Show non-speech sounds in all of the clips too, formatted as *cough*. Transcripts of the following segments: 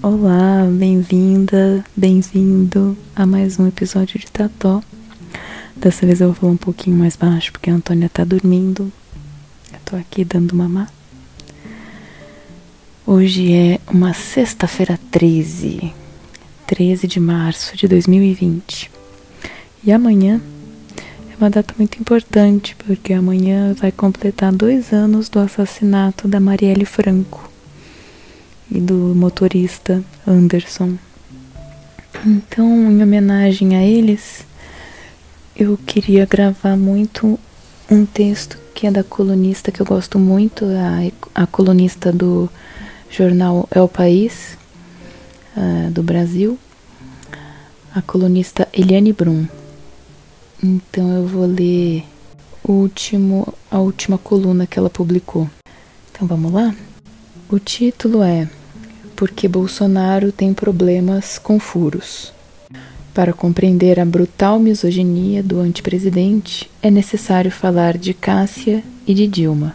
Olá, bem-vinda, bem-vindo a mais um episódio de Tató. Dessa vez eu vou falar um pouquinho mais baixo porque a Antônia tá dormindo. Eu tô aqui dando mamar. Hoje é uma sexta-feira 13, 13 de março de 2020. E amanhã é uma data muito importante porque amanhã vai completar dois anos do assassinato da Marielle Franco e do motorista Anderson. Então, em homenagem a eles, eu queria gravar muito um texto que é da colunista que eu gosto muito, a, a colunista do jornal É o País, uh, do Brasil, a colunista Eliane Brum. Então eu vou ler o último, a última coluna que ela publicou. Então vamos lá? O título é Porque Bolsonaro tem problemas com furos. Para compreender a brutal misoginia do antepresidente, é necessário falar de Cássia e de Dilma.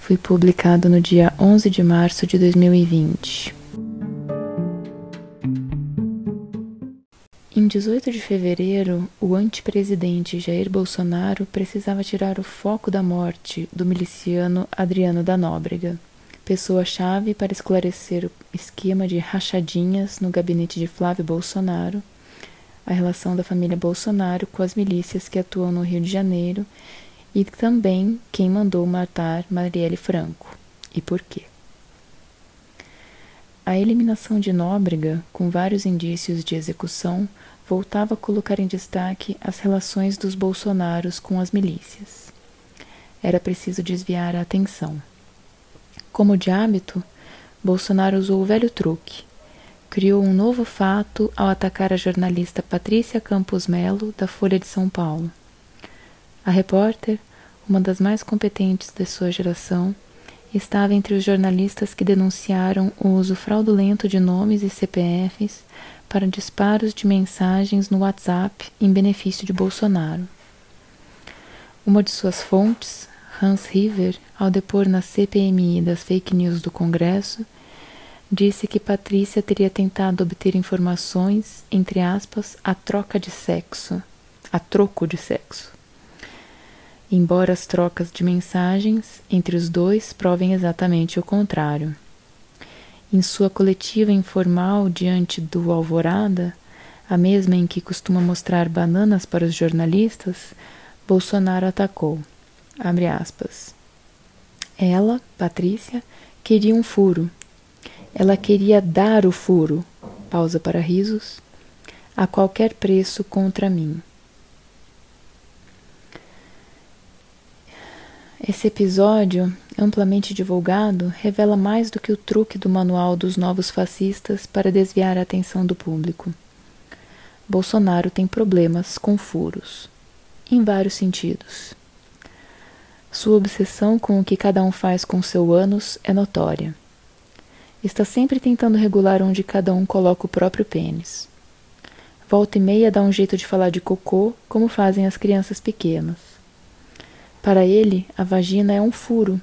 Foi publicado no dia 11 de março de 2020. Em 18 de fevereiro, o antepresidente Jair Bolsonaro precisava tirar o foco da morte do miliciano Adriano da Nóbrega, pessoa-chave para esclarecer o esquema de rachadinhas no gabinete de Flávio Bolsonaro, a relação da família Bolsonaro com as milícias que atuam no Rio de Janeiro e também quem mandou matar Marielle Franco e por quê. A eliminação de Nóbrega, com vários indícios de execução, voltava a colocar em destaque as relações dos Bolsonaros com as milícias. Era preciso desviar a atenção. Como de hábito, Bolsonaro usou o velho truque. Criou um novo fato ao atacar a jornalista Patrícia Campos Melo, da Folha de São Paulo. A repórter, uma das mais competentes de sua geração, estava entre os jornalistas que denunciaram o uso fraudulento de nomes e CPFs para disparos de mensagens no WhatsApp em benefício de Bolsonaro. Uma de suas fontes, Hans River, ao depor na CPMI das fake news do Congresso, disse que Patrícia teria tentado obter informações, entre aspas, a troca de sexo, a troco de sexo embora as trocas de mensagens entre os dois provem exatamente o contrário. Em sua coletiva informal diante do Alvorada, a mesma em que costuma mostrar bananas para os jornalistas, Bolsonaro atacou. Aspas, Ela, Patrícia, queria um furo. Ela queria dar o furo, pausa para risos, a qualquer preço contra mim. Esse episódio, amplamente divulgado, revela mais do que o truque do manual dos novos fascistas para desviar a atenção do público. Bolsonaro tem problemas com furos, em vários sentidos. Sua obsessão com o que cada um faz com seu ânus é notória. Está sempre tentando regular onde cada um coloca o próprio pênis. Volta e meia dá um jeito de falar de cocô, como fazem as crianças pequenas para ele, a vagina é um furo.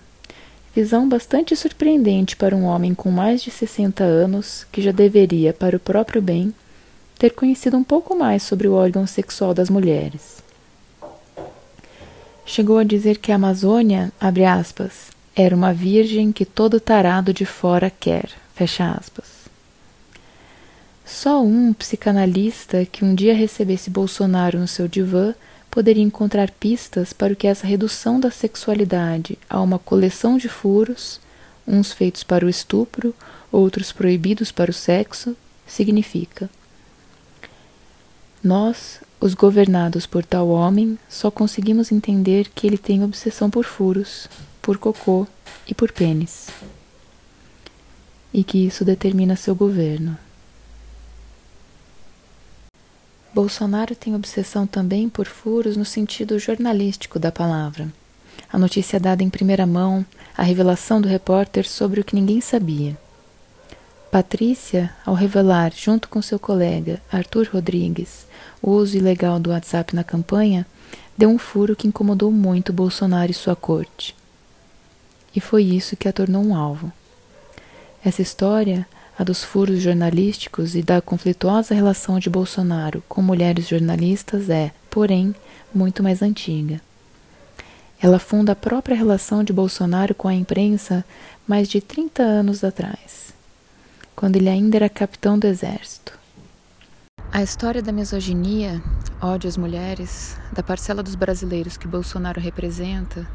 Visão bastante surpreendente para um homem com mais de 60 anos, que já deveria, para o próprio bem, ter conhecido um pouco mais sobre o órgão sexual das mulheres. Chegou a dizer que a Amazônia, abre aspas, era uma virgem que todo tarado de fora quer, fecha aspas. Só um psicanalista que um dia recebesse Bolsonaro no seu divã poderia encontrar pistas para o que essa redução da sexualidade a uma coleção de furos, uns feitos para o estupro, outros proibidos para o sexo, significa. Nós, os governados por tal homem, só conseguimos entender que ele tem obsessão por furos, por cocô e por pênis. E que isso determina seu governo. Bolsonaro tem obsessão também por furos no sentido jornalístico da palavra. A notícia dada em primeira mão, a revelação do repórter sobre o que ninguém sabia. Patrícia, ao revelar, junto com seu colega Arthur Rodrigues, o uso ilegal do WhatsApp na campanha, deu um furo que incomodou muito Bolsonaro e sua corte. E foi isso que a tornou um alvo. Essa história a dos furos jornalísticos e da conflituosa relação de Bolsonaro com mulheres jornalistas é, porém, muito mais antiga. Ela funda a própria relação de Bolsonaro com a imprensa mais de 30 anos atrás, quando ele ainda era capitão do exército. A história da misoginia, ódio às mulheres, da parcela dos brasileiros que Bolsonaro representa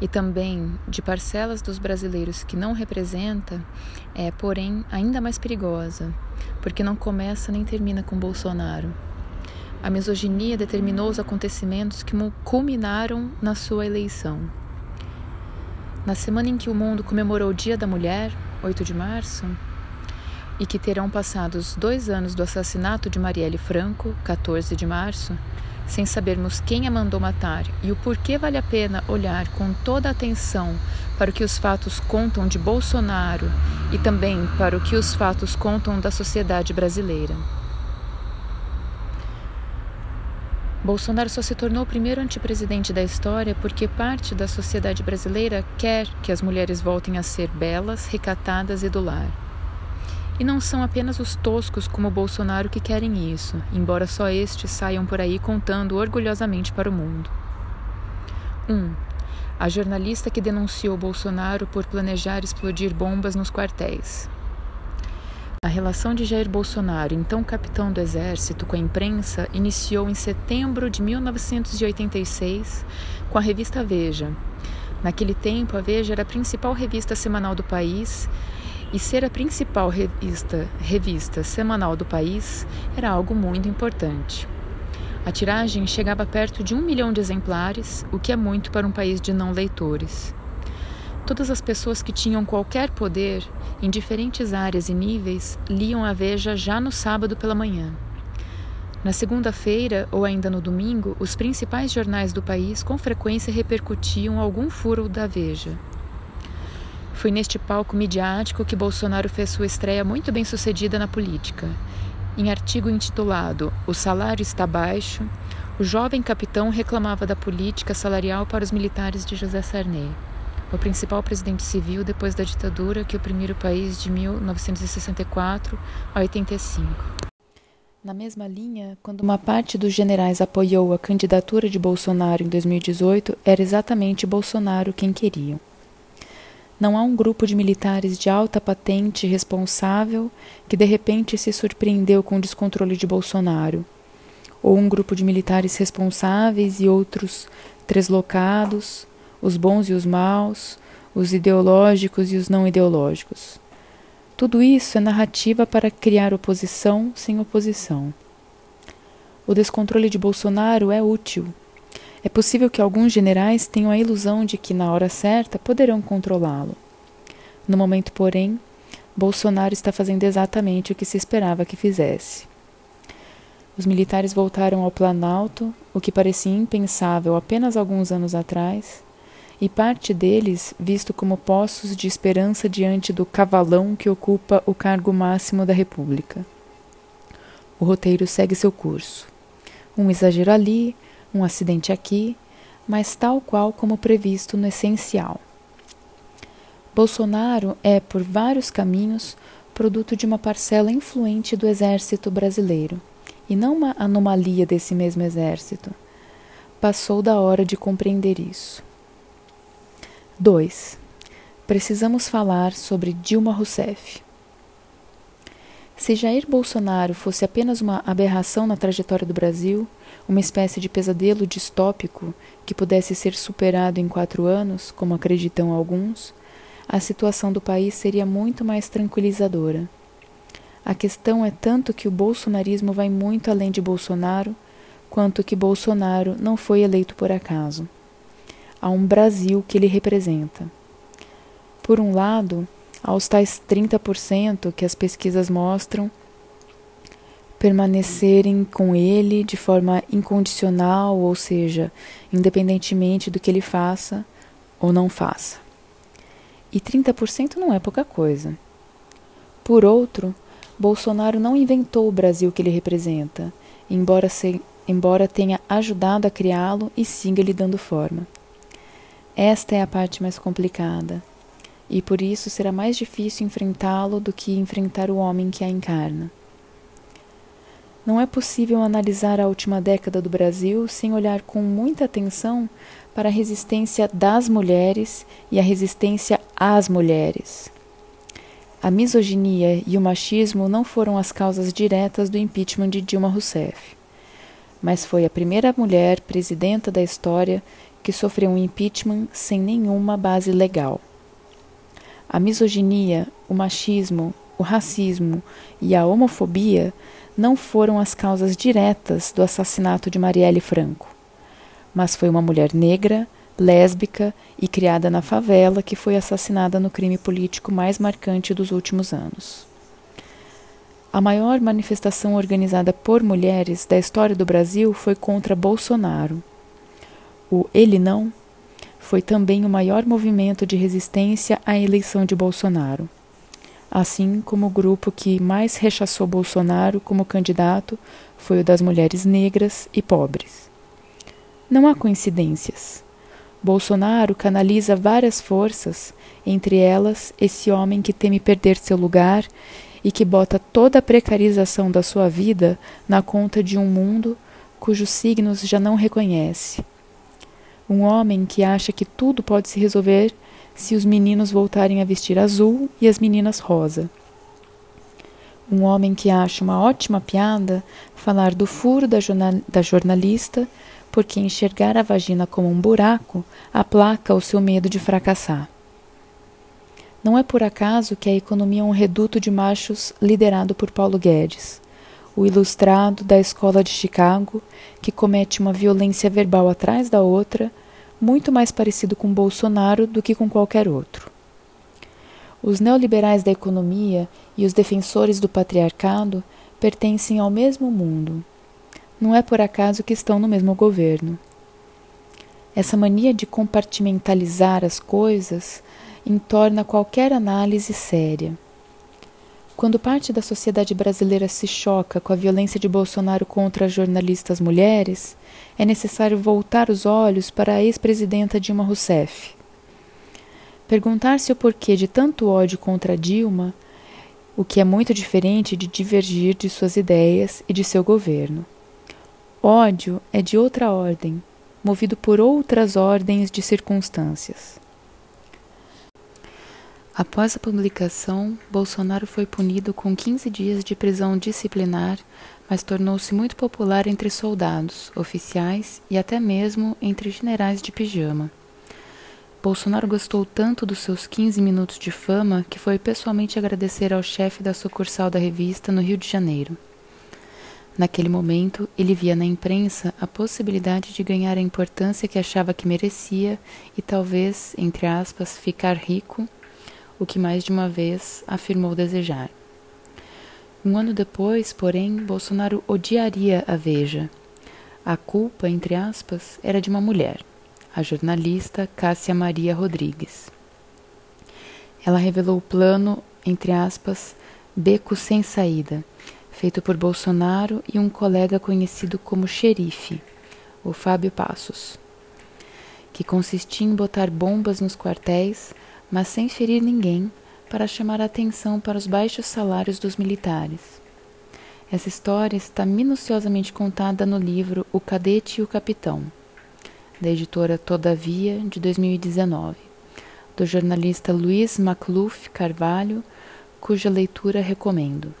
e também de parcelas dos brasileiros que não representa é, porém, ainda mais perigosa, porque não começa nem termina com Bolsonaro. A misoginia determinou os acontecimentos que culminaram na sua eleição. Na semana em que o mundo comemorou o Dia da Mulher, 8 de março, e que terão passado os dois anos do assassinato de Marielle Franco, 14 de março, sem sabermos quem a mandou matar e o porquê vale a pena olhar com toda a atenção para o que os fatos contam de Bolsonaro e também para o que os fatos contam da sociedade brasileira. Bolsonaro só se tornou o primeiro antipresidente da história porque parte da sociedade brasileira quer que as mulheres voltem a ser belas, recatadas e do lar. E não são apenas os toscos como Bolsonaro que querem isso, embora só estes saiam por aí contando orgulhosamente para o mundo. 1. Um, a jornalista que denunciou Bolsonaro por planejar explodir bombas nos quartéis. A relação de Jair Bolsonaro, então capitão do Exército, com a imprensa iniciou em setembro de 1986 com a revista Veja. Naquele tempo, a Veja era a principal revista semanal do país e ser a principal revista, revista semanal do país era algo muito importante. A tiragem chegava perto de um milhão de exemplares, o que é muito para um país de não leitores. Todas as pessoas que tinham qualquer poder, em diferentes áreas e níveis, liam a Veja já no sábado pela manhã. Na segunda-feira ou ainda no domingo, os principais jornais do país com frequência repercutiam algum furo da Veja. Foi neste palco midiático que Bolsonaro fez sua estreia muito bem sucedida na política. Em artigo intitulado O salário está baixo, o jovem capitão reclamava da política salarial para os militares de José Sarney, o principal presidente civil depois da ditadura que oprimiu o país de 1964 a 85. Na mesma linha, quando uma parte dos generais apoiou a candidatura de Bolsonaro em 2018, era exatamente Bolsonaro quem queriam. Não há um grupo de militares de alta patente responsável que de repente se surpreendeu com o descontrole de Bolsonaro, ou um grupo de militares responsáveis e outros treslocados, os bons e os maus, os ideológicos e os não ideológicos. Tudo isso é narrativa para criar oposição sem oposição. O descontrole de Bolsonaro é útil, é possível que alguns generais tenham a ilusão de que, na hora certa, poderão controlá-lo. No momento, porém, Bolsonaro está fazendo exatamente o que se esperava que fizesse. Os militares voltaram ao Planalto, o que parecia impensável apenas alguns anos atrás, e parte deles visto como poços de esperança diante do cavalão que ocupa o cargo máximo da República. O roteiro segue seu curso. Um exagero ali, um acidente aqui, mas tal qual como previsto no essencial. Bolsonaro é, por vários caminhos, produto de uma parcela influente do exército brasileiro, e não uma anomalia desse mesmo exército. Passou da hora de compreender isso. 2. Precisamos falar sobre Dilma Rousseff. Se Jair Bolsonaro fosse apenas uma aberração na trajetória do Brasil, uma espécie de pesadelo distópico que pudesse ser superado em quatro anos, como acreditam alguns, a situação do país seria muito mais tranquilizadora. A questão é tanto que o bolsonarismo vai muito além de Bolsonaro, quanto que Bolsonaro não foi eleito por acaso. Há um Brasil que ele representa. Por um lado, aos tais 30% que as pesquisas mostram permanecerem com ele de forma incondicional, ou seja, independentemente do que ele faça ou não faça. E 30% não é pouca coisa. Por outro, Bolsonaro não inventou o Brasil que ele representa, embora, se, embora tenha ajudado a criá-lo e siga lhe dando forma. Esta é a parte mais complicada e por isso será mais difícil enfrentá-lo do que enfrentar o homem que a encarna. Não é possível analisar a última década do Brasil sem olhar com muita atenção para a resistência das mulheres e a resistência às mulheres. A misoginia e o machismo não foram as causas diretas do impeachment de Dilma Rousseff, mas foi a primeira mulher presidenta da história que sofreu um impeachment sem nenhuma base legal. A misoginia, o machismo, o racismo e a homofobia não foram as causas diretas do assassinato de Marielle Franco, mas foi uma mulher negra, lésbica e criada na favela que foi assassinada no crime político mais marcante dos últimos anos. A maior manifestação organizada por mulheres da história do Brasil foi contra Bolsonaro. O Ele Não foi também o maior movimento de resistência à eleição de Bolsonaro, assim como o grupo que mais rechaçou Bolsonaro como candidato foi o das mulheres negras e pobres. Não há coincidências. Bolsonaro canaliza várias forças, entre elas esse homem que teme perder seu lugar e que bota toda a precarização da sua vida na conta de um mundo cujos signos já não reconhece. Um homem que acha que tudo pode se resolver se os meninos voltarem a vestir azul e as meninas rosa. Um homem que acha uma ótima piada falar do furo da, jornal da jornalista porque enxergar a vagina como um buraco aplaca o seu medo de fracassar. Não é por acaso que a economia é um reduto de machos liderado por Paulo Guedes, o ilustrado da escola de Chicago, que comete uma violência verbal atrás da outra, muito mais parecido com Bolsonaro do que com qualquer outro. Os neoliberais da economia e os defensores do patriarcado pertencem ao mesmo mundo não é por acaso que estão no mesmo governo. Essa mania de compartimentalizar as coisas entorna qualquer análise séria. Quando parte da sociedade brasileira se choca com a violência de Bolsonaro contra as jornalistas mulheres, é necessário voltar os olhos para a ex-presidenta Dilma Rousseff. Perguntar-se o porquê de tanto ódio contra Dilma, o que é muito diferente de divergir de suas ideias e de seu governo. Ódio é de outra ordem, movido por outras ordens de circunstâncias. Após a publicação, Bolsonaro foi punido com 15 dias de prisão disciplinar, mas tornou-se muito popular entre soldados, oficiais e até mesmo entre generais de pijama. Bolsonaro gostou tanto dos seus 15 minutos de fama que foi pessoalmente agradecer ao chefe da sucursal da revista no Rio de Janeiro. Naquele momento, ele via na imprensa a possibilidade de ganhar a importância que achava que merecia e talvez, entre aspas, ficar rico, o que mais de uma vez afirmou desejar. Um ano depois, porém, Bolsonaro odiaria a Veja. A culpa, entre aspas, era de uma mulher, a jornalista Cássia Maria Rodrigues. Ela revelou o plano, entre aspas, beco sem saída feito por Bolsonaro e um colega conhecido como xerife, o Fábio Passos, que consistia em botar bombas nos quartéis, mas sem ferir ninguém, para chamar a atenção para os baixos salários dos militares. Essa história está minuciosamente contada no livro O Cadete e o Capitão, da editora Todavia, de 2019, do jornalista Luiz Macluf Carvalho, cuja leitura recomendo.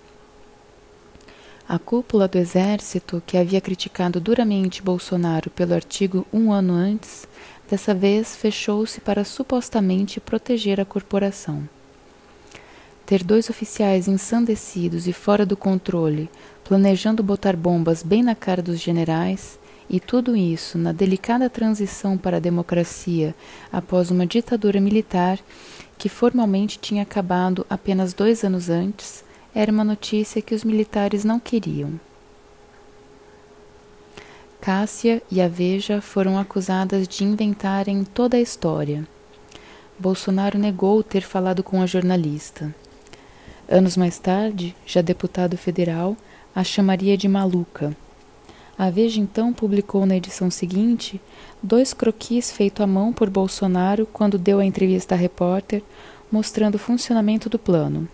A cúpula do exército, que havia criticado duramente Bolsonaro pelo artigo um ano antes, dessa vez fechou-se para supostamente proteger a corporação. Ter dois oficiais ensandecidos e fora do controle, planejando botar bombas bem na cara dos generais, e tudo isso na delicada transição para a democracia após uma ditadura militar que formalmente tinha acabado apenas dois anos antes, era uma notícia que os militares não queriam. Cássia e a Veja foram acusadas de inventarem toda a história. Bolsonaro negou ter falado com a jornalista. Anos mais tarde, já deputado federal, a chamaria de maluca. A Veja então publicou na edição seguinte dois croquis feitos à mão por Bolsonaro quando deu a entrevista à repórter, mostrando o funcionamento do plano.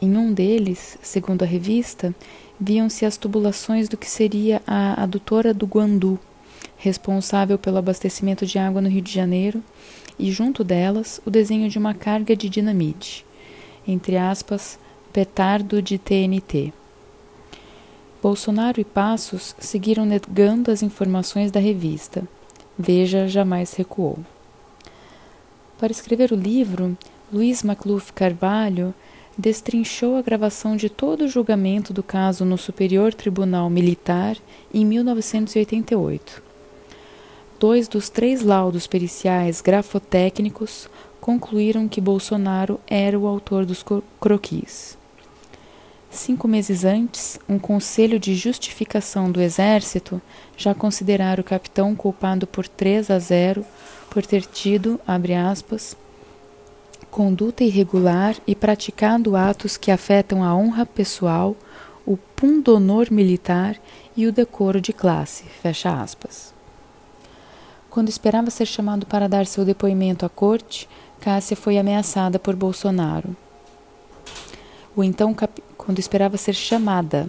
Em um deles, segundo a revista, viam-se as tubulações do que seria a adutora do Guandu, responsável pelo abastecimento de água no Rio de Janeiro, e junto delas o desenho de uma carga de dinamite, entre aspas, petardo de TNT. Bolsonaro e Passos seguiram negando as informações da revista. Veja jamais recuou. Para escrever o livro, Luiz Macluf Carvalho destrinchou a gravação de todo o julgamento do caso no Superior Tribunal Militar em 1988. Dois dos três laudos periciais grafotécnicos concluíram que Bolsonaro era o autor dos croquis. Cinco meses antes, um conselho de justificação do Exército já considerara o capitão culpado por 3 a 0 por ter tido, abre aspas, conduta irregular e praticado atos que afetam a honra pessoal, o pundonor militar e o decoro de classe, fecha aspas. Quando esperava ser chamado para dar seu depoimento à corte, Cássia foi ameaçada por Bolsonaro. O então cap... quando esperava ser chamada,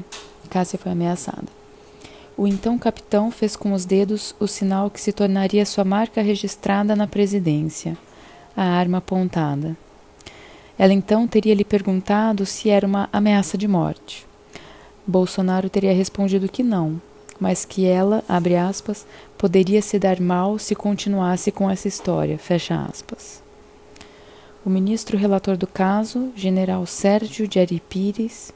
Cássia foi ameaçada. O então capitão fez com os dedos o sinal que se tornaria sua marca registrada na presidência, a arma apontada. Ela então teria lhe perguntado se era uma ameaça de morte. Bolsonaro teria respondido que não, mas que ela, abre aspas, poderia se dar mal se continuasse com essa história, fecha aspas. O ministro relator do caso, general Sérgio de Aripires,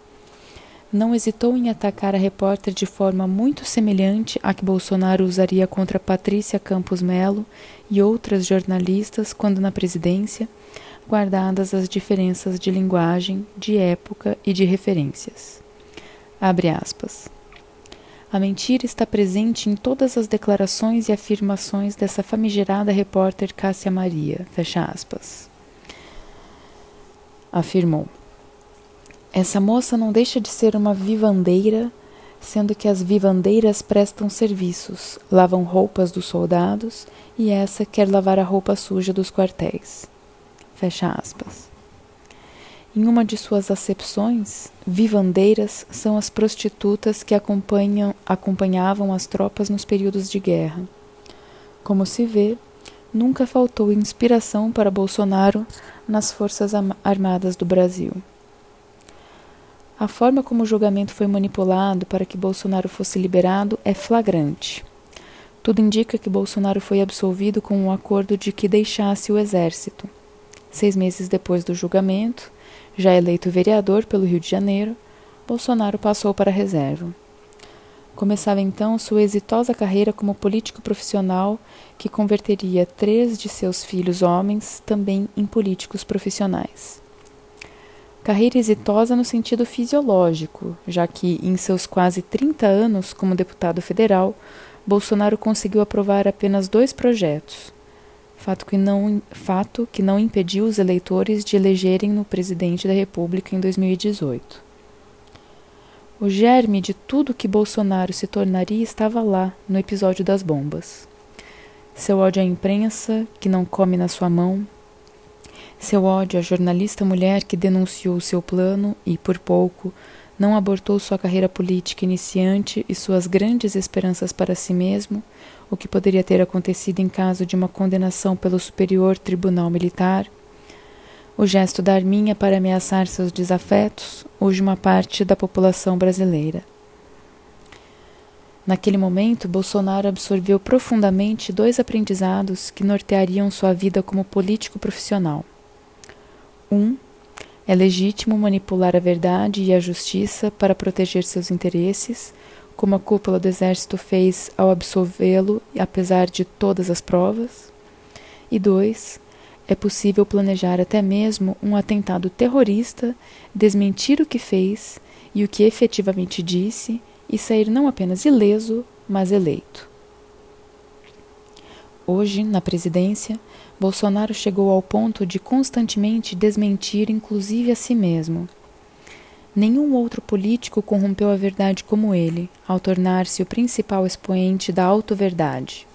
não hesitou em atacar a repórter de forma muito semelhante à que Bolsonaro usaria contra Patrícia Campos Melo e outras jornalistas quando na presidência, guardadas as diferenças de linguagem, de época e de referências. Abre aspas. A mentira está presente em todas as declarações e afirmações dessa famigerada repórter Cássia Maria. Fecha aspas. Afirmou. Essa moça não deixa de ser uma vivandeira, sendo que as vivandeiras prestam serviços, lavam roupas dos soldados e essa quer lavar a roupa suja dos quartéis. Fecha aspas. Em uma de suas acepções, vivandeiras são as prostitutas que acompanhavam as tropas nos períodos de guerra. Como se vê, nunca faltou inspiração para Bolsonaro nas Forças Armadas do Brasil. A forma como o julgamento foi manipulado para que Bolsonaro fosse liberado é flagrante. Tudo indica que Bolsonaro foi absolvido com um acordo de que deixasse o exército. Seis meses depois do julgamento, já eleito vereador pelo Rio de Janeiro, Bolsonaro passou para a reserva. Começava então sua exitosa carreira como político profissional que converteria três de seus filhos homens também em políticos profissionais. Carreira exitosa no sentido fisiológico, já que, em seus quase 30 anos como deputado federal, Bolsonaro conseguiu aprovar apenas dois projetos, fato que não, fato que não impediu os eleitores de elegerem no presidente da República em 2018. O germe de tudo que Bolsonaro se tornaria estava lá, no episódio das bombas. Seu ódio à imprensa, que não come na sua mão, seu ódio à jornalista mulher que denunciou seu plano e, por pouco, não abortou sua carreira política iniciante e suas grandes esperanças para si mesmo, o que poderia ter acontecido em caso de uma condenação pelo Superior Tribunal Militar, o gesto da arminha para ameaçar seus desafetos, de uma parte da população brasileira. Naquele momento, Bolsonaro absorveu profundamente dois aprendizados que norteariam sua vida como político profissional. Um, é legítimo manipular a verdade e a justiça para proteger seus interesses, como a cúpula do exército fez ao absolvê-lo, apesar de todas as provas. E dois, é possível planejar até mesmo um atentado terrorista, desmentir o que fez e o que efetivamente disse e sair não apenas ileso, mas eleito. Hoje, na presidência, Bolsonaro chegou ao ponto de constantemente desmentir, inclusive a si mesmo. Nenhum outro político corrompeu a verdade como ele, ao tornar-se o principal expoente da auto-verdade.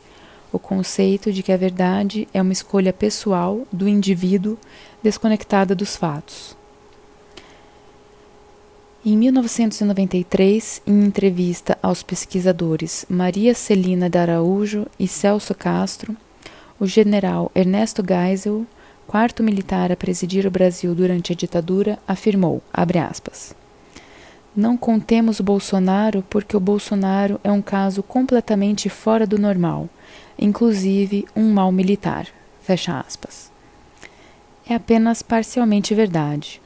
o conceito de que a verdade é uma escolha pessoal do indivíduo desconectada dos fatos. Em 1993, em entrevista aos pesquisadores Maria Celina de Araújo e Celso Castro, o general Ernesto Geisel, quarto militar a presidir o Brasil durante a ditadura, afirmou, aspas, Não contemos o Bolsonaro porque o Bolsonaro é um caso completamente fora do normal inclusive um mal militar. Fecha aspas. É apenas parcialmente verdade.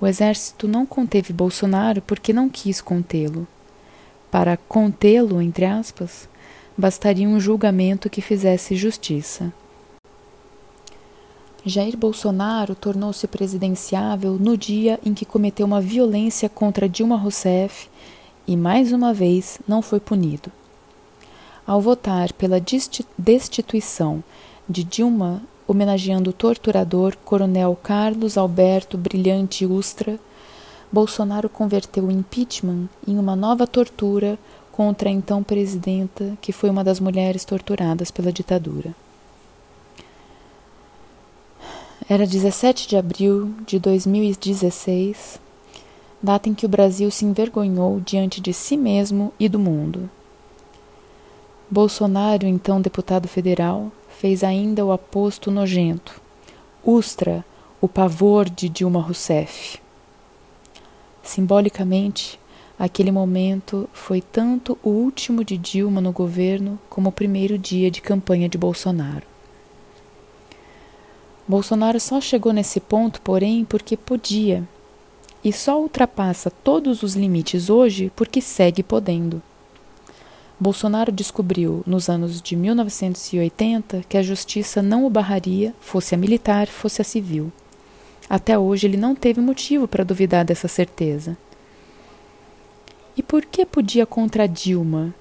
O exército não conteve Bolsonaro porque não quis contê-lo. Para contê-lo, entre aspas, bastaria um julgamento que fizesse justiça. Jair Bolsonaro tornou-se presidenciável no dia em que cometeu uma violência contra Dilma Rousseff e, mais uma vez, não foi punido. Ao votar pela destituição de Dilma, homenageando o torturador Coronel Carlos Alberto Brilhante Ustra, Bolsonaro converteu o impeachment em uma nova tortura contra a então presidenta, que foi uma das mulheres torturadas pela ditadura. Era 17 de abril de 2016, data em que o Brasil se envergonhou diante de si mesmo e do mundo. Bolsonaro, então deputado federal, fez ainda o aposto nojento. Ustra, o pavor de Dilma Rousseff. Simbolicamente, aquele momento foi tanto o último de Dilma no governo como o primeiro dia de campanha de Bolsonaro. Bolsonaro só chegou nesse ponto, porém, porque podia, e só ultrapassa todos os limites hoje porque segue podendo. Bolsonaro descobriu, nos anos de 1980, que a justiça não o barraria, fosse a militar, fosse a civil. Até hoje ele não teve motivo para duvidar dessa certeza. E por que podia contra Dilma?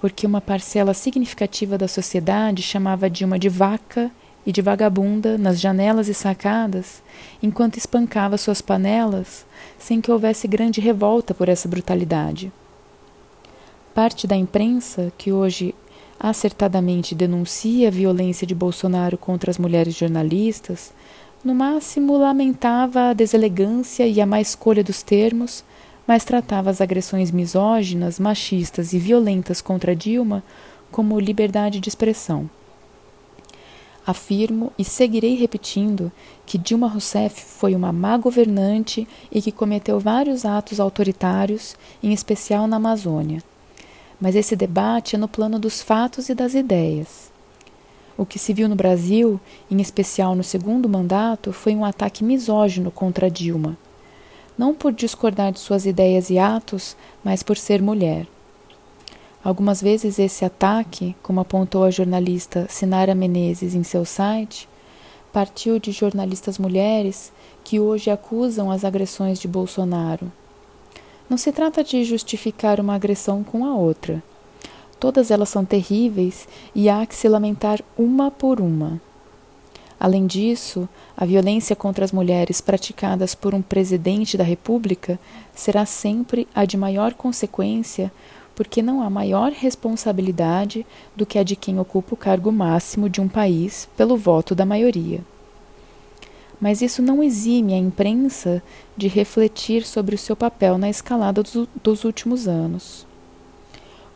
Porque uma parcela significativa da sociedade chamava Dilma de vaca e de vagabunda nas janelas e sacadas, enquanto espancava suas panelas, sem que houvesse grande revolta por essa brutalidade. Parte da imprensa, que hoje acertadamente denuncia a violência de Bolsonaro contra as mulheres jornalistas, no máximo lamentava a deselegância e a má escolha dos termos, mas tratava as agressões misóginas, machistas e violentas contra Dilma como liberdade de expressão. Afirmo e seguirei repetindo que Dilma Rousseff foi uma má governante e que cometeu vários atos autoritários, em especial na Amazônia mas esse debate é no plano dos fatos e das ideias. O que se viu no Brasil, em especial no segundo mandato, foi um ataque misógino contra Dilma. Não por discordar de suas ideias e atos, mas por ser mulher. Algumas vezes esse ataque, como apontou a jornalista Sinara Menezes em seu site, partiu de jornalistas mulheres que hoje acusam as agressões de Bolsonaro não se trata de justificar uma agressão com a outra. Todas elas são terríveis e há que se lamentar uma por uma. Além disso, a violência contra as mulheres praticadas por um presidente da República será sempre a de maior consequência, porque não há maior responsabilidade do que a de quem ocupa o cargo máximo de um país pelo voto da maioria mas isso não exime a imprensa de refletir sobre o seu papel na escalada dos, últimos anos.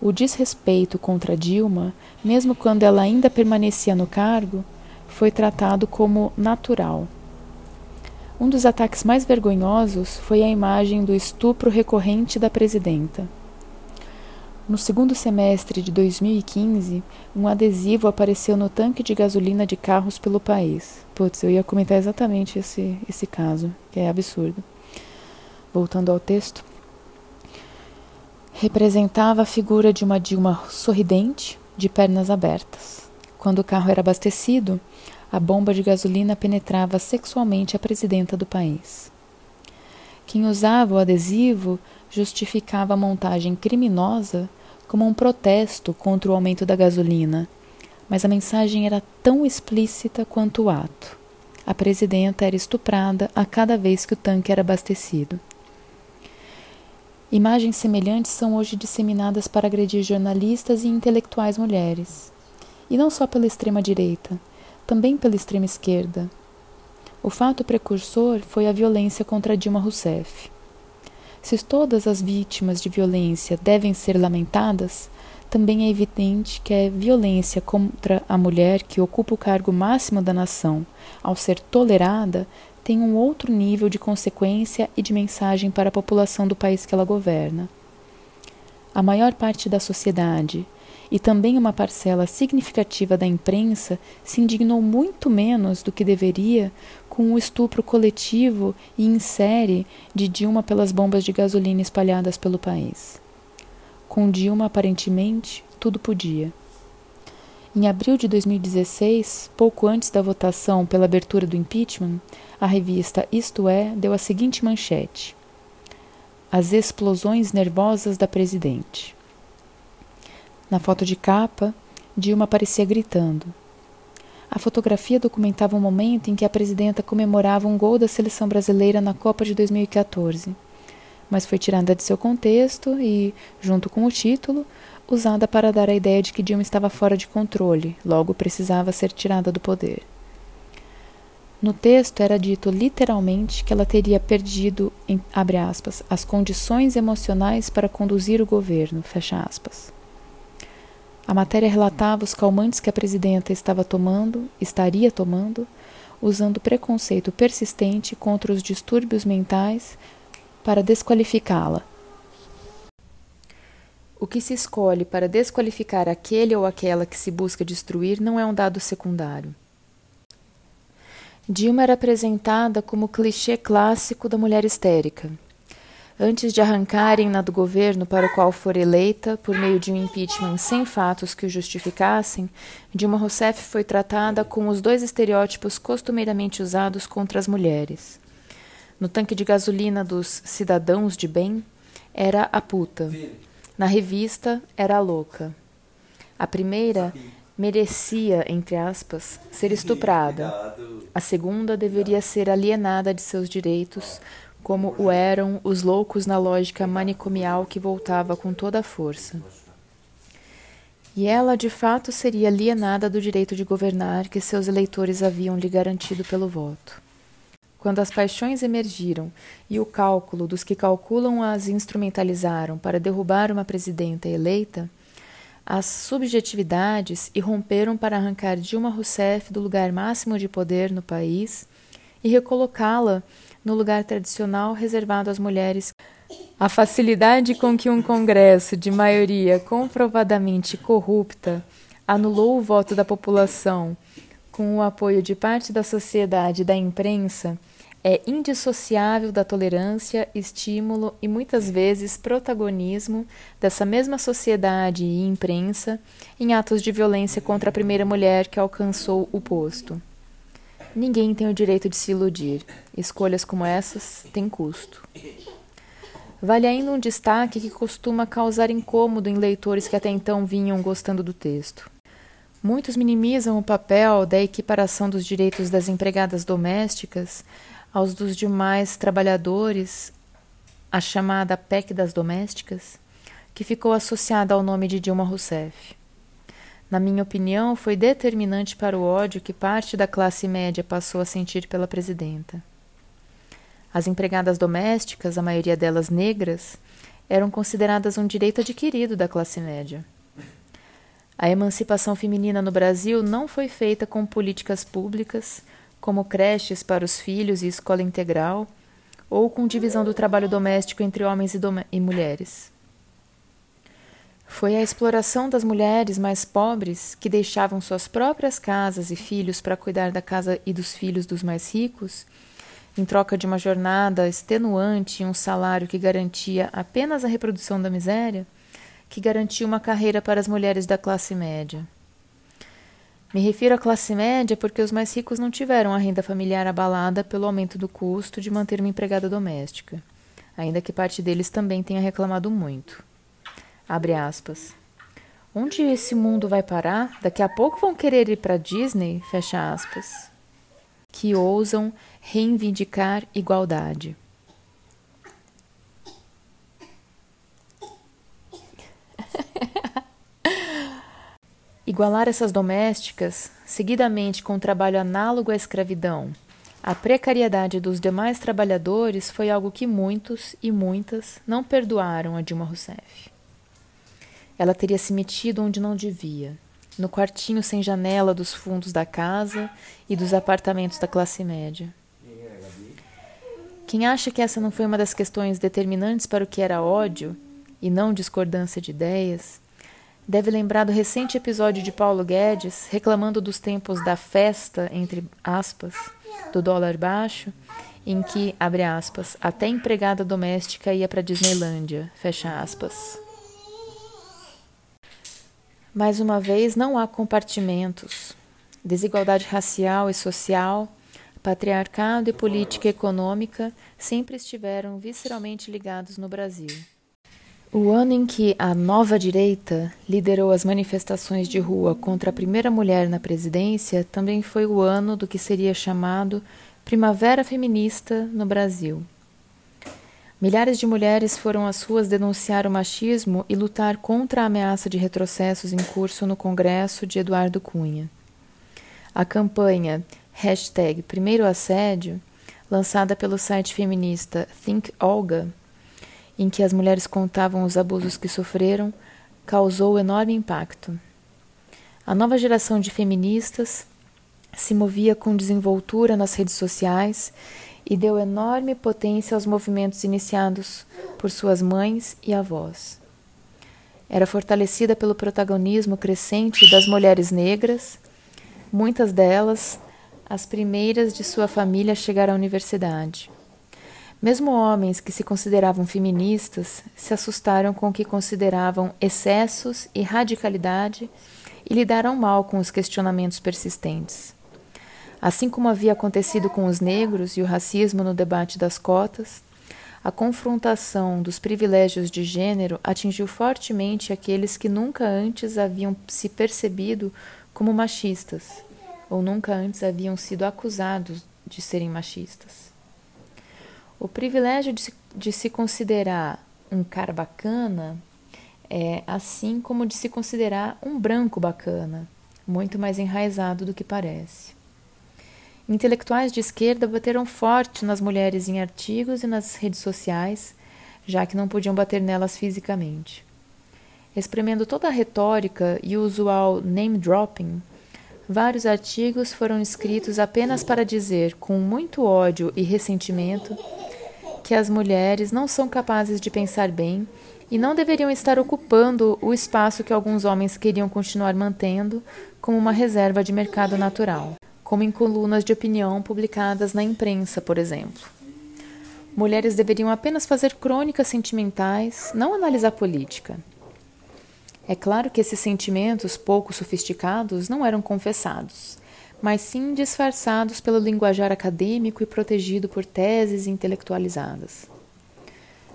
O desrespeito contra Dilma, mesmo quando ela ainda permanecia no cargo, foi tratado como natural. Um dos ataques mais vergonhosos foi a imagem do estupro recorrente da presidenta. No segundo semestre de 2015, um adesivo apareceu no tanque de gasolina de carros pelo país. Putz, eu ia comentar exatamente esse, esse caso, que é absurdo. Voltando ao texto. Representava a figura de uma Dilma sorridente, de pernas abertas. Quando o carro era abastecido, a bomba de gasolina penetrava sexualmente a presidenta do país. Quem usava o adesivo justificava a montagem criminosa como um protesto contra o aumento da gasolina, mas a mensagem era tão explícita quanto o ato. A presidenta era estuprada a cada vez que o tanque era abastecido. Imagens semelhantes são hoje disseminadas para agredir jornalistas e intelectuais mulheres. E não só pela extrema-direita, também pela extrema-esquerda. O fato precursor foi a violência contra Dilma Rousseff. Se todas as vítimas de violência devem ser lamentadas, também é evidente que a violência contra a mulher que ocupa o cargo máximo da nação, ao ser tolerada, tem um outro nível de consequência e de mensagem para a população do país que ela governa. A maior parte da sociedade, e também uma parcela significativa da imprensa se indignou muito menos do que deveria com o estupro coletivo e em série de Dilma pelas bombas de gasolina espalhadas pelo país. Com Dilma, aparentemente, tudo podia. Em abril de 2016, pouco antes da votação pela abertura do impeachment, a revista Isto É deu a seguinte manchete: As explosões nervosas da presidente. Na foto de capa, Dilma aparecia gritando. A fotografia documentava um momento em que a presidenta comemorava um gol da seleção brasileira na Copa de 2014 mas foi tirada de seu contexto e, junto com o título, usada para dar a ideia de que Dilma estava fora de controle, logo precisava ser tirada do poder. No texto era dito literalmente que ela teria perdido, em, aspas, as condições emocionais para conduzir o governo, A matéria relatava os calmantes que a presidenta estava tomando, estaria tomando, usando preconceito persistente contra os distúrbios mentais para desqualificá-la. O que se escolhe para desqualificar aquele ou aquela que se busca destruir não é um dado secundário. Dilma era apresentada como clichê clássico da mulher histérica. Antes de arrancarem-na do governo para o qual for eleita, por meio de um impeachment sem fatos que o justificassem, Dilma Rousseff foi tratada com os dois estereótipos costumeiramente usados contra as mulheres. No tanque de gasolina dos cidadãos de bem, era a puta. Na revista, era a louca. A primeira merecia, entre aspas, ser estuprada. A segunda deveria ser alienada de seus direitos, como o eram os loucos na lógica manicomial que voltava com toda a força. E ela, de fato, seria alienada do direito de governar que seus eleitores haviam lhe garantido pelo voto. Quando as paixões emergiram e o cálculo dos que calculam as instrumentalizaram para derrubar uma presidenta eleita, as subjetividades irromperam para arrancar Dilma Rousseff do lugar máximo de poder no país e recolocá-la no lugar tradicional reservado às mulheres. A facilidade com que um Congresso de maioria comprovadamente corrupta anulou o voto da população com o apoio de parte da sociedade e da imprensa é indissociável da tolerância, estímulo e muitas vezes protagonismo dessa mesma sociedade e imprensa em atos de violência contra a primeira mulher que alcançou o posto. Ninguém tem o direito de se iludir. Escolhas como essas têm custo. Vale ainda um destaque que costuma causar incômodo em leitores que até então vinham gostando do texto. Muitos minimizam o papel da equiparação dos direitos das empregadas domésticas aos dos demais trabalhadores, a chamada PEC das domésticas, que ficou associada ao nome de Dilma Rousseff. Na minha opinião, foi determinante para o ódio que parte da classe média passou a sentir pela presidenta. As empregadas domésticas, a maioria delas negras, eram consideradas um direito adquirido da classe média. A emancipação feminina no Brasil não foi feita com políticas públicas como creches para os filhos e escola integral, ou com divisão do trabalho doméstico entre homens e, e mulheres. Foi a exploração das mulheres mais pobres que deixavam suas próprias casas e filhos para cuidar da casa e dos filhos dos mais ricos, em troca de uma jornada extenuante e um salário que garantia apenas a reprodução da miséria, que garantia uma carreira para as mulheres da classe média. Me refiro à classe média porque os mais ricos não tiveram a renda familiar abalada pelo aumento do custo de manter uma empregada doméstica, ainda que parte deles também tenha reclamado muito. Abre aspas. Onde esse mundo vai parar? Daqui a pouco vão querer ir para Disney? Fecha aspas. Que ousam reivindicar igualdade. *laughs* Igualar essas domésticas, seguidamente com um trabalho análogo à escravidão, a precariedade dos demais trabalhadores foi algo que muitos e muitas não perdoaram a Dilma Rousseff. Ela teria se metido onde não devia, no quartinho sem janela dos fundos da casa e dos apartamentos da classe média. Quem acha que essa não foi uma das questões determinantes para o que era ódio, e não discordância de ideias, deve lembrar do recente episódio de Paulo Guedes reclamando dos tempos da festa, entre aspas, do dólar baixo, em que, abre aspas, até empregada doméstica ia para Disneylândia, fecha aspas. Mais uma vez, não há compartimentos. Desigualdade racial e social, patriarcado e política econômica sempre estiveram visceralmente ligados no Brasil. O ano em que a nova direita liderou as manifestações de rua contra a primeira mulher na presidência também foi o ano do que seria chamado Primavera Feminista no Brasil. Milhares de mulheres foram às ruas denunciar o machismo e lutar contra a ameaça de retrocessos em curso no Congresso de Eduardo Cunha. A campanha hashtag Primeiro Assédio, lançada pelo site feminista Think Olga, em que as mulheres contavam os abusos que sofreram, causou enorme impacto. A nova geração de feministas se movia com desenvoltura nas redes sociais e deu enorme potência aos movimentos iniciados por suas mães e avós. Era fortalecida pelo protagonismo crescente das mulheres negras, muitas delas as primeiras de sua família a chegar à universidade. Mesmo homens que se consideravam feministas se assustaram com o que consideravam excessos e radicalidade e lidaram mal com os questionamentos persistentes. Assim como havia acontecido com os negros e o racismo no debate das cotas, a confrontação dos privilégios de gênero atingiu fortemente aqueles que nunca antes haviam se percebido como machistas, ou nunca antes haviam sido acusados de serem machistas. O privilégio de se, de se considerar um cara bacana é assim como de se considerar um branco bacana, muito mais enraizado do que parece. Intelectuais de esquerda bateram forte nas mulheres em artigos e nas redes sociais, já que não podiam bater nelas fisicamente. Espremendo toda a retórica e o usual name dropping, vários artigos foram escritos apenas para dizer, com muito ódio e ressentimento, que as mulheres não são capazes de pensar bem e não deveriam estar ocupando o espaço que alguns homens queriam continuar mantendo como uma reserva de mercado natural como em colunas de opinião publicadas na imprensa, por exemplo. Mulheres deveriam apenas fazer crônicas sentimentais, não analisar política. É claro que esses sentimentos pouco sofisticados não eram confessados, mas sim disfarçados pelo linguajar acadêmico e protegido por teses intelectualizadas.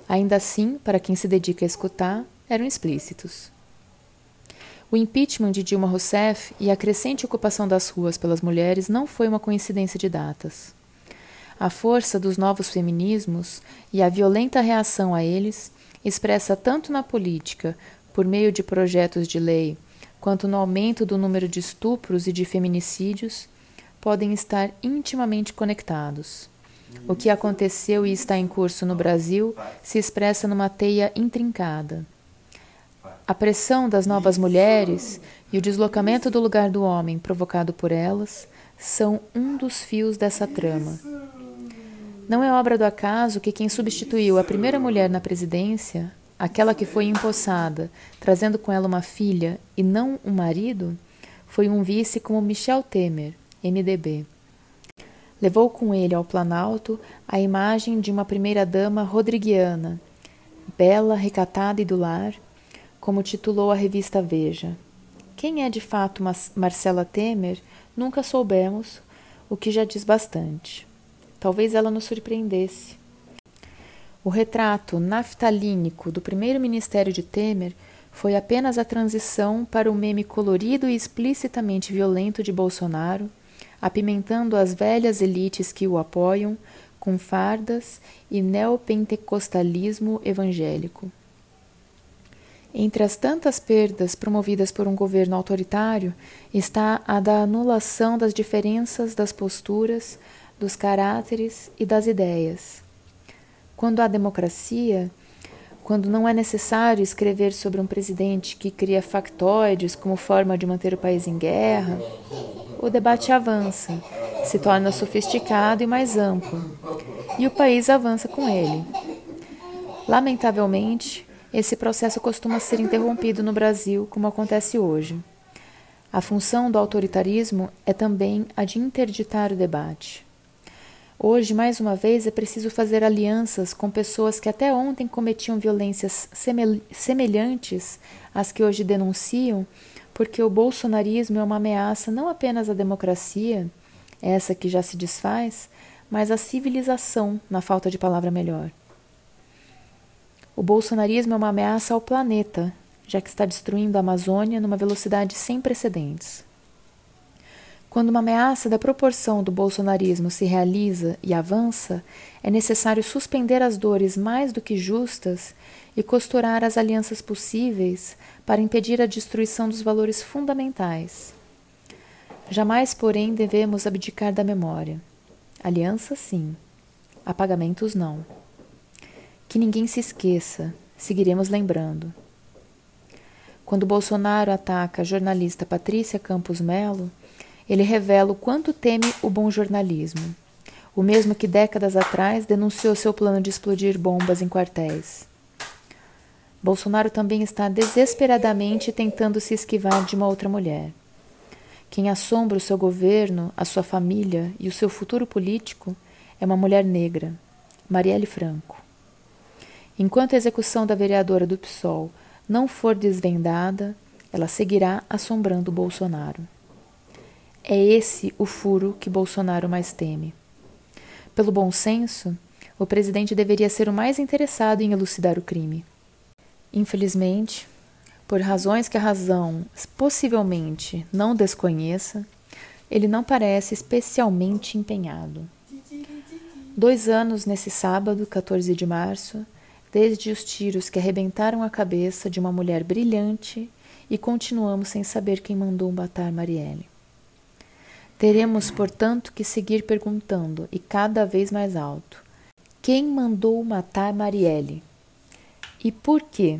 Ainda assim, para quem se dedica a escutar, eram explícitos. O impeachment de Dilma Rousseff e a crescente ocupação das ruas pelas mulheres não foi uma coincidência de datas. A força dos novos feminismos e a violenta reação a eles, expressa tanto na política, por meio de projetos de lei, quanto no aumento do número de estupros e de feminicídios, podem estar intimamente conectados. O que aconteceu e está em curso no Brasil se expressa numa teia intrincada. A pressão das novas mulheres e o deslocamento do lugar do homem provocado por elas são um dos fios dessa trama. Não é obra do acaso que quem substituiu a primeira mulher na presidência, aquela que foi empossada, trazendo com ela uma filha e não um marido, foi um vice como Michel Temer, MDB. Levou com ele ao Planalto a imagem de uma primeira-dama rodriguiana, bela, recatada e do lar, como titulou a revista Veja. Quem é de fato Marcela Temer, nunca soubemos, o que já diz bastante. Talvez ela nos surpreendesse. O retrato naftalínico do primeiro ministério de Temer foi apenas a transição para o meme colorido e explicitamente violento de Bolsonaro, apimentando as velhas elites que o apoiam com fardas e neopentecostalismo evangélico. Entre as tantas perdas promovidas por um governo autoritário está a da anulação das diferenças das posturas, dos caráteres e das ideias. Quando há democracia, quando não é necessário escrever sobre um presidente que cria factoides como forma de manter o país em guerra, o debate avança, se torna sofisticado e mais amplo, e o país avança com ele. Lamentavelmente, esse processo costuma ser interrompido no Brasil, como acontece hoje. A função do autoritarismo é também a de interditar o debate. Hoje, mais uma vez, é preciso fazer alianças com pessoas que até ontem cometiam violências semelhantes às que hoje denunciam, porque o bolsonarismo é uma ameaça não apenas à democracia, essa que já se desfaz, mas à civilização, na falta de palavra melhor. O bolsonarismo é uma ameaça ao planeta, já que está destruindo a Amazônia numa velocidade sem precedentes. Quando uma ameaça da proporção do bolsonarismo se realiza e avança, é necessário suspender as dores mais do que justas e costurar as alianças possíveis para impedir a destruição dos valores fundamentais. Jamais, porém, devemos abdicar da memória. Alianças, sim. Apagamentos, não. Que ninguém se esqueça, seguiremos lembrando. Quando Bolsonaro ataca a jornalista Patrícia Campos Melo, ele revela o quanto teme o bom jornalismo, o mesmo que décadas atrás denunciou seu plano de explodir bombas em quartéis. Bolsonaro também está desesperadamente tentando se esquivar de uma outra mulher. Quem assombra o seu governo, a sua família e o seu futuro político é uma mulher negra, Marielle Franco. Enquanto a execução da vereadora do PSOL não for desvendada, ela seguirá assombrando Bolsonaro. É esse o furo que Bolsonaro mais teme. Pelo bom senso, o presidente deveria ser o mais interessado em elucidar o crime. Infelizmente, por razões que a razão possivelmente não desconheça, ele não parece especialmente empenhado. Dois anos nesse sábado, 14 de março, desde os tiros que arrebentaram a cabeça de uma mulher brilhante e continuamos sem saber quem mandou matar Marielle. Teremos, portanto, que seguir perguntando, e cada vez mais alto: quem mandou matar Marielle? E por quê?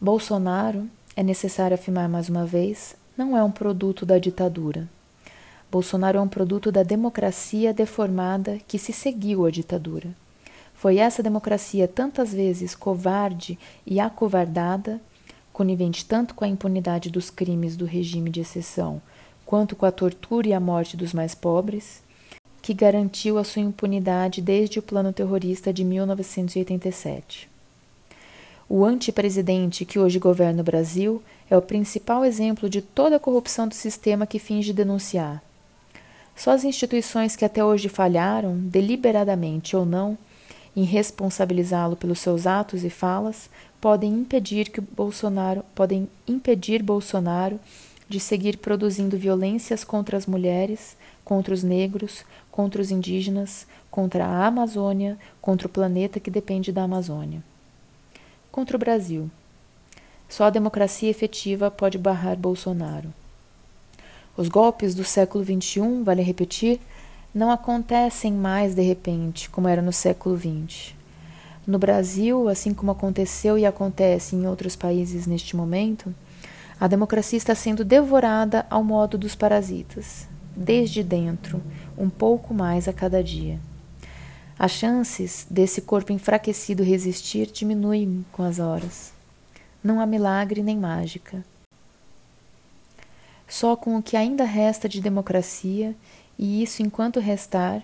Bolsonaro, é necessário afirmar mais uma vez, não é um produto da ditadura. Bolsonaro é um produto da democracia deformada que se seguiu à ditadura. Foi essa democracia tantas vezes covarde e acovardada, conivente tanto com a impunidade dos crimes do regime de exceção quanto com a tortura e a morte dos mais pobres, que garantiu a sua impunidade desde o plano terrorista de 1987. O antepresidente que hoje governa o Brasil é o principal exemplo de toda a corrupção do sistema que finge denunciar. Só as instituições que até hoje falharam, deliberadamente ou não, em responsabilizá-lo pelos seus atos e falas, podem impedir que Bolsonaro, podem impedir Bolsonaro de seguir produzindo violências contra as mulheres, contra os negros, contra os indígenas, contra a Amazônia, contra o planeta que depende da Amazônia. Contra o Brasil. Só a democracia efetiva pode barrar Bolsonaro. Os golpes do século XXI, vale repetir, não acontecem mais de repente, como era no século XX. No Brasil, assim como aconteceu e acontece em outros países neste momento, a democracia está sendo devorada ao modo dos parasitas, desde dentro, um pouco mais a cada dia. As chances desse corpo enfraquecido resistir diminuem com as horas. Não há milagre nem mágica. Só com o que ainda resta de democracia, e isso enquanto restar,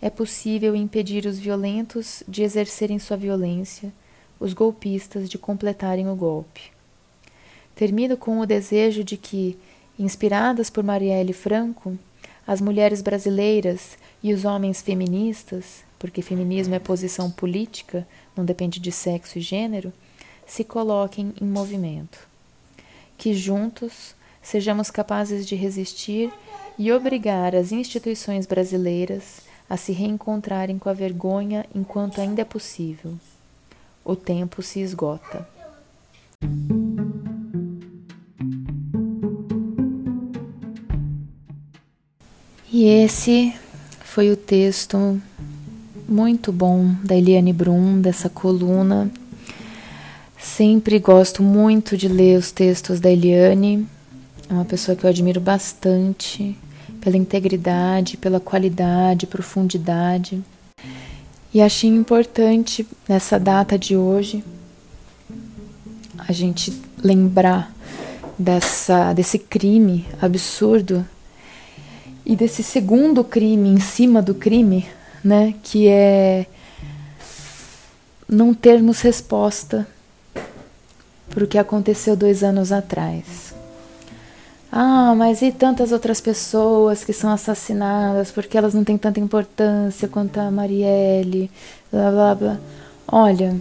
é possível impedir os violentos de exercerem sua violência, os golpistas de completarem o golpe. Termino com o desejo de que, inspiradas por Marielle Franco, as mulheres brasileiras e os homens feministas, porque feminismo é posição política, não depende de sexo e gênero, se coloquem em movimento. Que juntos sejamos capazes de resistir e obrigar as instituições brasileiras a se reencontrarem com a vergonha enquanto ainda é possível. O tempo se esgota. E esse foi o texto muito bom da Eliane Brum, dessa coluna. Sempre gosto muito de ler os textos da Eliane. É uma pessoa que eu admiro bastante pela integridade, pela qualidade, profundidade. E achei importante nessa data de hoje a gente lembrar dessa desse crime absurdo e desse segundo crime em cima do crime, né, que é não termos resposta para o que aconteceu dois anos atrás. Ah, mas e tantas outras pessoas que são assassinadas porque elas não têm tanta importância quanto a Marielle, blá blá blá. Olha,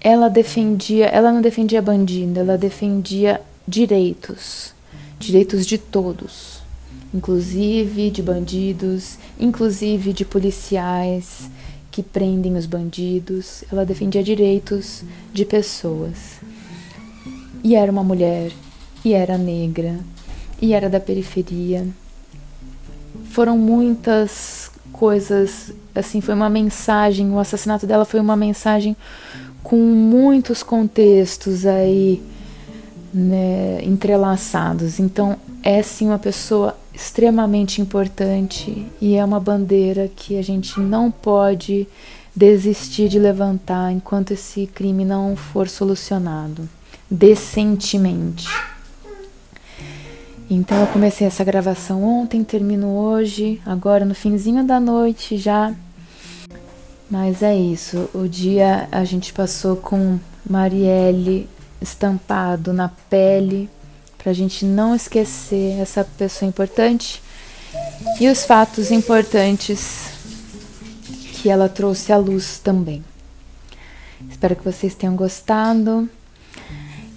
ela defendia, ela não defendia bandido, ela defendia direitos, direitos de todos, inclusive de bandidos, inclusive de policiais que prendem os bandidos. Ela defendia direitos de pessoas. E era uma mulher, e era negra, e era da periferia. Foram muitas coisas, assim, foi uma mensagem, o assassinato dela foi uma mensagem com muitos contextos aí né, entrelaçados. Então, é sim uma pessoa extremamente importante e é uma bandeira que a gente não pode desistir de levantar enquanto esse crime não for solucionado decentemente. Então eu comecei essa gravação ontem, termino hoje, agora no finzinho da noite já. Mas é isso, o dia a gente passou com Marielle estampado na pele, pra gente não esquecer essa pessoa importante e os fatos importantes que ela trouxe à luz também. Espero que vocês tenham gostado.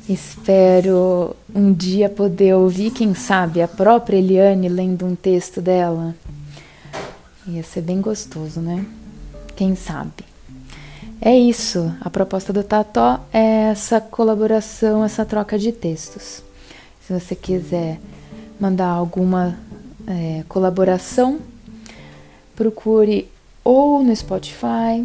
Espero um dia poder ouvir, quem sabe, a própria Eliane lendo um texto dela. Ia ser bem gostoso, né? Quem sabe? É isso. A proposta do Tató é essa colaboração, essa troca de textos. Se você quiser mandar alguma é, colaboração, procure ou no Spotify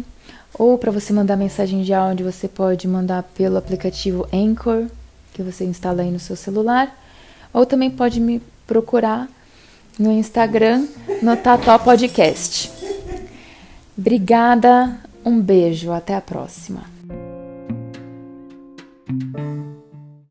ou para você mandar mensagem de áudio, você pode mandar pelo aplicativo Anchor, que você instala aí no seu celular, ou também pode me procurar no Instagram, no Tató Podcast. Obrigada, um beijo, até a próxima.